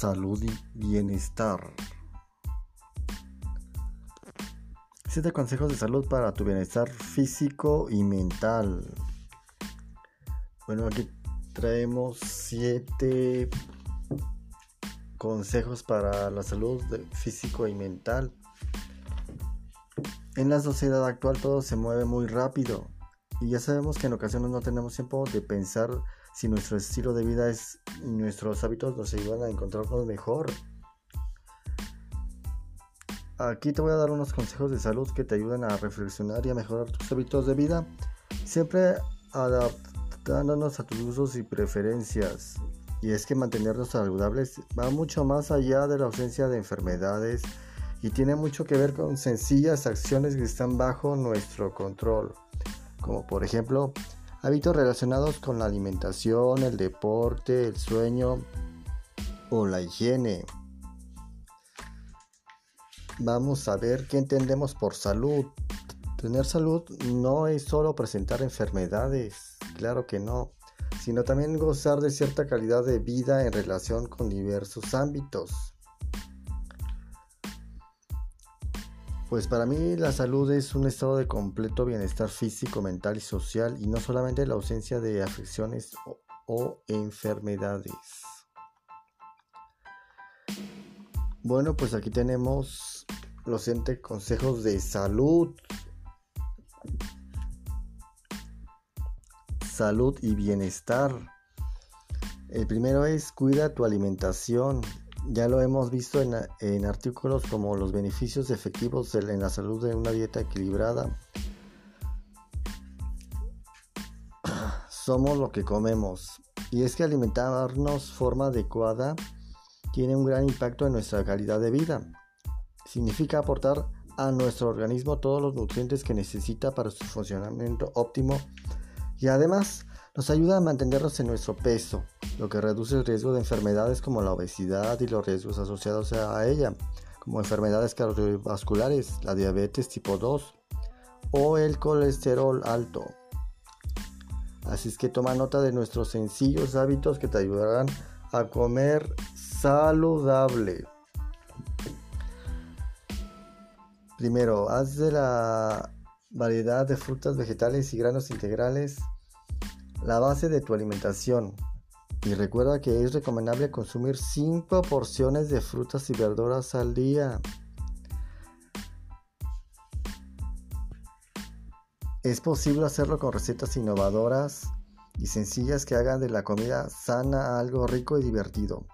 salud y bienestar. Siete consejos de salud para tu bienestar físico y mental. Bueno, aquí traemos siete consejos para la salud físico y mental. En la sociedad actual todo se mueve muy rápido y ya sabemos que en ocasiones no tenemos tiempo de pensar si nuestro estilo de vida es nuestros hábitos nos ayudan a encontrarnos mejor. Aquí te voy a dar unos consejos de salud que te ayudan a reflexionar y a mejorar tus hábitos de vida, siempre adaptándonos a tus usos y preferencias. Y es que mantenernos saludables va mucho más allá de la ausencia de enfermedades y tiene mucho que ver con sencillas acciones que están bajo nuestro control, como por ejemplo hábitos relacionados con la alimentación, el deporte, el sueño o la higiene. Vamos a ver qué entendemos por salud. Tener salud no es solo presentar enfermedades, claro que no, sino también gozar de cierta calidad de vida en relación con diversos ámbitos. Pues para mí la salud es un estado de completo bienestar físico, mental y social y no solamente la ausencia de afecciones o, enfermedades. Bueno, pues aquí tenemos los entes consejos de salud. Salud y bienestar. El primero es cuida tu alimentación. Ya lo hemos visto en, artículos como los beneficios efectivos en la salud de una dieta equilibrada. Somos lo que comemos. Y es que alimentarnos forma adecuada tiene un gran impacto en nuestra calidad de vida. Significa aportar a nuestro organismo todos los nutrientes que necesita para su funcionamiento óptimo y además nos ayuda a mantenernos en nuestro peso, lo que reduce el riesgo de enfermedades como la obesidad y los riesgos asociados a ella, como enfermedades cardiovasculares, la diabetes tipo 2 o el colesterol alto. Así es que toma nota de nuestros sencillos hábitos que te ayudarán a comer saludable. Primero, haz de la variedad de frutas, vegetales y granos integrales la base de tu alimentación. Y recuerda que es recomendable consumir 5 porciones de frutas y verduras al día. Es posible hacerlo con recetas innovadoras y sencillas que hagan de la comida sana algo rico y divertido.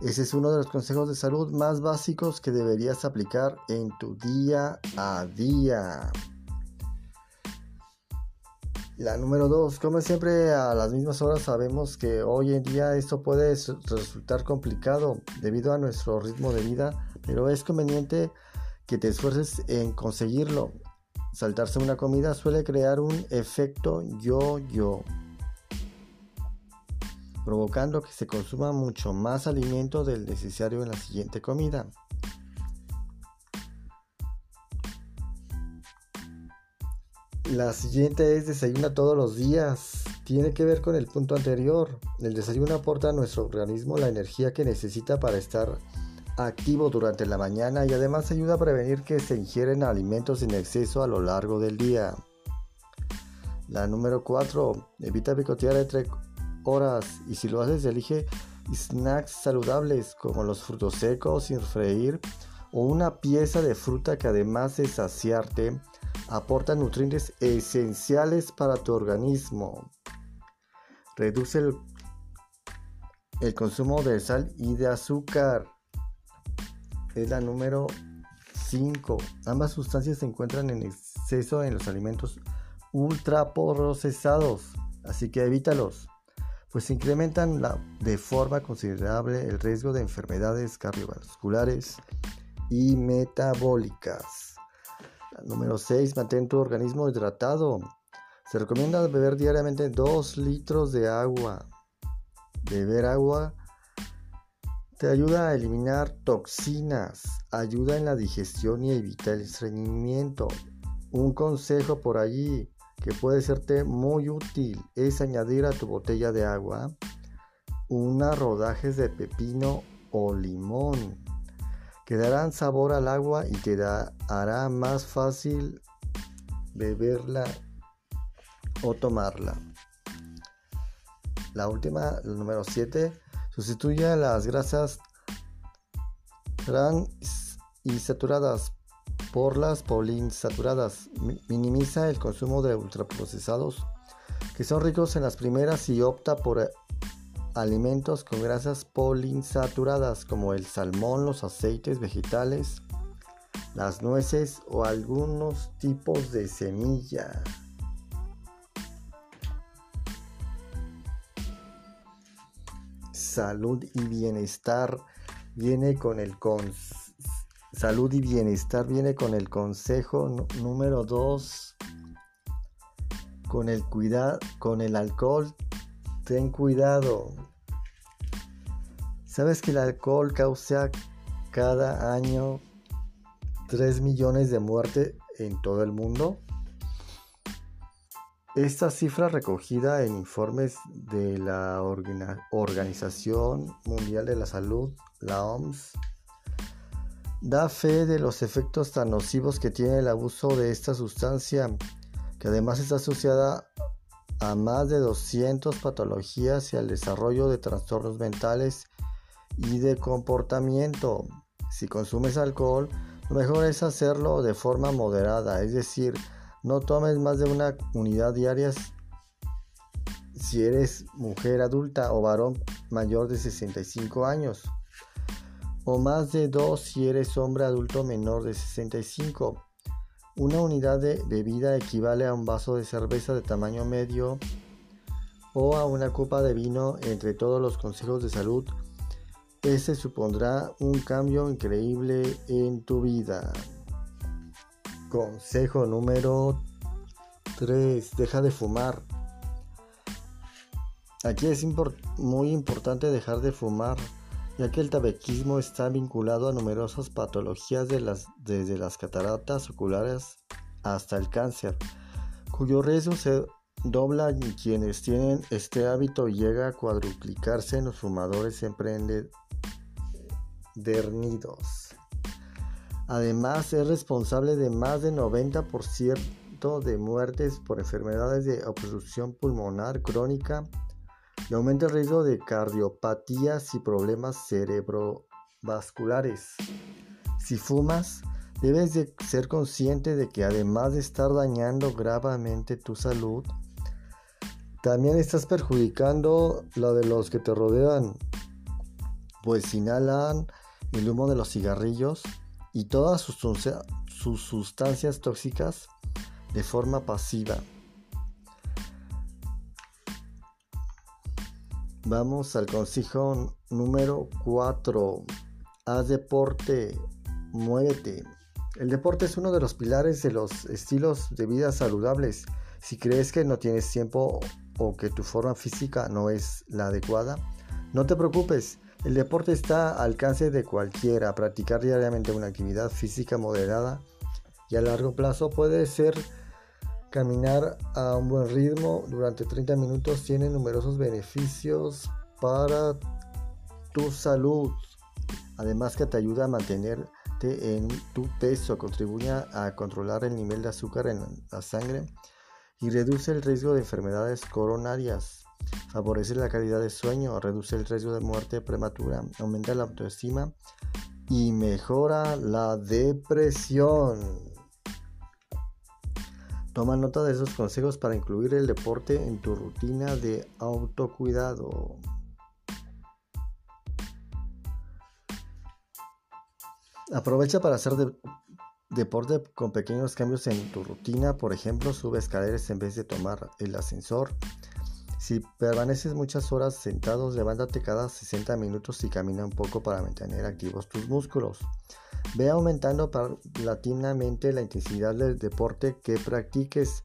Ese es uno de los consejos de salud más básicos que deberías aplicar en tu día a día. La número 2, como siempre a las mismas horas sabemos que hoy en día esto puede resultar complicado debido a nuestro ritmo de vida, pero es conveniente que te esfuerces en conseguirlo. Saltarse una comida suele crear un efecto yo-yo, provocando que se consuma mucho más alimento del necesario en la siguiente comida. La siguiente es desayuna todos los días. Tiene que ver con el punto anterior. El desayuno aporta a nuestro organismo la energía que necesita para estar activo durante la mañana y además ayuda a prevenir que se ingieren alimentos en exceso a lo largo del día. La número 4. Evita picotear entre horas y si lo haces elige snacks saludables como los frutos secos sin freír o una pieza de fruta que además de saciarte aporta nutrientes esenciales para tu organismo. Reduce el, consumo de sal y de azúcar. Es la número 5. Ambas sustancias se encuentran en exceso en los alimentos ultraprocesados, así que evítalos, pues incrementan de forma considerable el riesgo de enfermedades cardiovasculares y metabólicas. Número 6. Mantén tu organismo hidratado. Se recomienda beber diariamente 2 litros de agua. Beber agua te ayuda a eliminar toxinas, ayuda en la digestión y evita el estreñimiento. Un consejo por allí que puede serte muy útil es añadir a tu botella de agua unas rodajes de pepino o limón, que darán sabor al agua y te hará más fácil beberla o tomarla. La última, el número 7, sustituye las grasas trans y saturadas por las poliinsaturadas. Minimiza el consumo de ultraprocesados que son ricos en las primeras y opta por alimentos con grasas poliinsaturadas como el salmón, los aceites vegetales, las nueces o algunos tipos de semilla. Salud y bienestar viene con el salud y bienestar viene con el consejo número 2 con el cuidado con el alcohol ten cuidado sabes que el alcohol causa cada año 3 millones de muertes en todo el mundo. Esta cifra recogida en informes de la Organización Mundial de la Salud, la OMS, da fe de los efectos tan nocivos que tiene el abuso de esta sustancia, que además está asociada a más de 200 patologías y al desarrollo de trastornos mentales y de comportamiento. Si consumes alcohol, lo mejor es hacerlo de forma moderada, es decir, no tomes más de una unidad diaria si eres mujer adulta o varón mayor de 65 años, o más de dos si eres hombre adulto menor de 65. Una unidad de bebida equivale a un vaso de cerveza de tamaño medio o a una copa de vino entre todos los consejos de salud ese supondrá un cambio increíble en tu vida. Consejo número 3. Deja de fumar. Aquí es muy importante dejar de fumar, ya que el tabaquismo está vinculado a numerosas patologías desde las cataratas oculares hasta el cáncer, cuyo riesgo se dobla en quienes tienen este hábito y llega a cuadruplicarse en los fumadores emprendedores dernidos. Además, es responsable de más del 90% de muertes por enfermedades de obstrucción pulmonar crónica y aumenta el riesgo de cardiopatías y problemas cerebrovasculares. Si fumas, debes de ser consciente de que además de estar dañando gravemente tu salud, también estás perjudicando la de los que te rodean, pues inhalan el humo de los cigarrillos y todas sus, sustancias tóxicas de forma pasiva. Vamos al consejo número 4. Haz deporte, muévete. El deporte es uno de los pilares de los estilos de vida saludables. Si crees que no tienes tiempo o que tu forma física no es la adecuada, no te preocupes. El deporte está al alcance de cualquiera. Practicar diariamente una actividad física moderada y a largo plazo puede ser caminar a un buen ritmo durante 30 minutos tiene numerosos beneficios para tu salud. Además que te ayuda a mantenerte en tu peso, contribuye a controlar el nivel de azúcar en la sangre y reduce el riesgo de enfermedades coronarias. Favorece la calidad de sueño, reduce el riesgo de muerte prematura, aumenta la autoestima y mejora la depresión. Toma nota de esos consejos para incluir el deporte en tu rutina de autocuidado. Aprovecha para hacer deporte con pequeños cambios en tu rutina. Por ejemplo, sube escaleras en vez de tomar el ascensor. Si permaneces muchas horas sentados, levántate cada 60 minutos y camina un poco para mantener activos tus músculos. Ve aumentando paulatinamente la intensidad del deporte que practiques.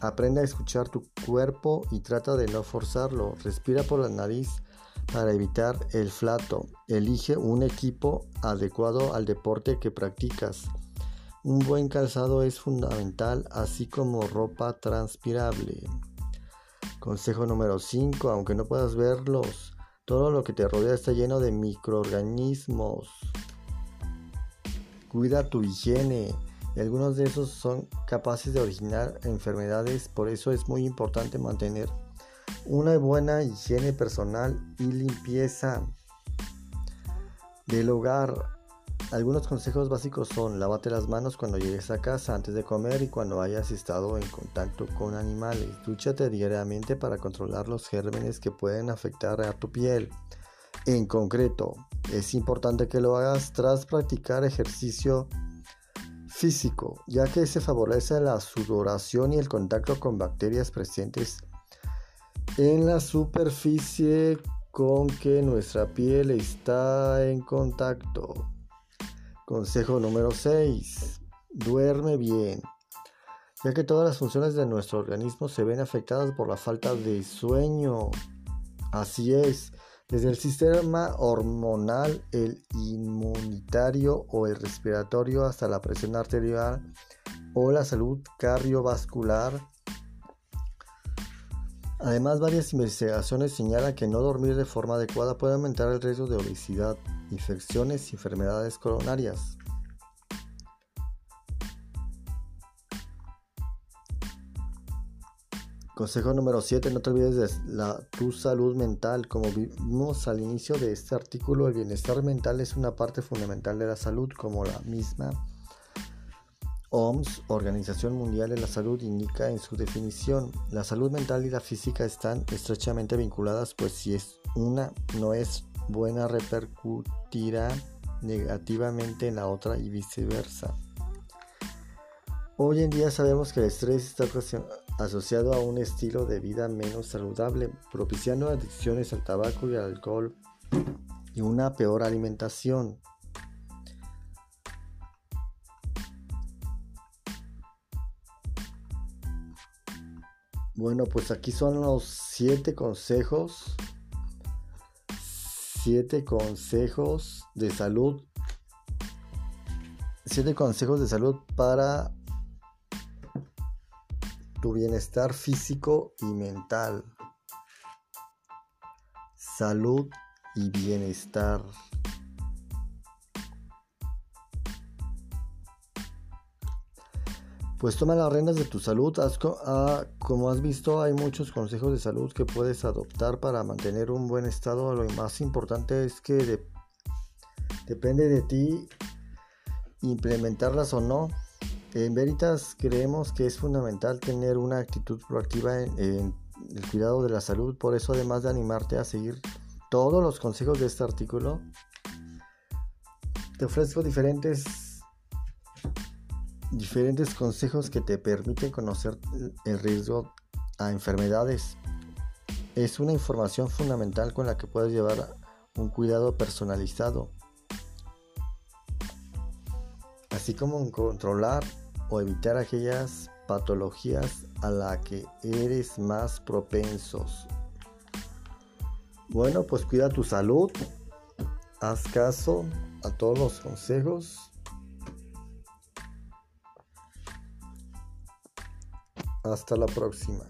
Aprende a escuchar tu cuerpo y trata de no forzarlo. Respira por la nariz para evitar el flato. Elige un equipo adecuado al deporte que practicas. Un buen calzado es fundamental, así como ropa transpirable. Consejo número 5. Aunque no puedas verlos, Todo lo que te rodea está lleno de microorganismos. Cuida tu higiene. Y algunos de esos son capaces de originar enfermedades. Por eso es muy importante mantener una buena higiene personal y limpieza del hogar. Algunos consejos básicos son lávate las manos cuando llegues a casa antes de comer y cuando hayas estado en contacto con animales. Dúchate diariamente para controlar los gérmenes que pueden afectar a tu piel. En concreto, es importante que lo hagas tras practicar ejercicio físico, ya que se favorece la sudoración y el contacto con bacterias presentes en la superficie con que nuestra piel está en contacto. Consejo número 6. Duerme bien. Ya que todas las funciones de nuestro organismo se ven afectadas por la falta de sueño. Así es, desde el sistema hormonal, el inmunitario o el respiratorio hasta la presión arterial o la salud cardiovascular. Además, varias investigaciones señalan que no dormir de forma adecuada puede aumentar el riesgo de obesidad, infecciones y enfermedades coronarias. Consejo número 7, no te olvides de tu salud mental. Como vimos al inicio de este artículo, el bienestar mental es una parte fundamental de la salud, como la misma OMS, Organización Mundial de la Salud, indica en su definición. La salud mental y la física están estrechamente vinculadas, pues si es una no es buena repercutirá negativamente en la otra y viceversa. Hoy en día sabemos que el estrés está asociado a un estilo de vida menos saludable, propiciando adicciones al tabaco y al alcohol y una peor alimentación. Bueno, pues aquí son los siete consejos. Siete consejos de salud. Siete consejos de salud para tu bienestar físico y mental. Salud y bienestar. Pues toma las riendas de tu salud. Ah, como has visto, hay muchos consejos de salud que puedes adoptar para mantener un buen estado. Lo más importante es que depende de ti implementarlas o no. En Veritas creemos que es fundamental tener una actitud proactiva en, el cuidado de la salud, por eso además de animarte a seguir todos los consejos de este artículo, te ofrezco diferentes diferentes consejos que te permiten conocer el riesgo a enfermedades. Es una información fundamental con la que puedes llevar un cuidado personalizado, así como controlar o evitar aquellas patologías a las que eres más propensos. Bueno, pues cuida tu salud, haz caso a todos los consejos. Hasta la próxima.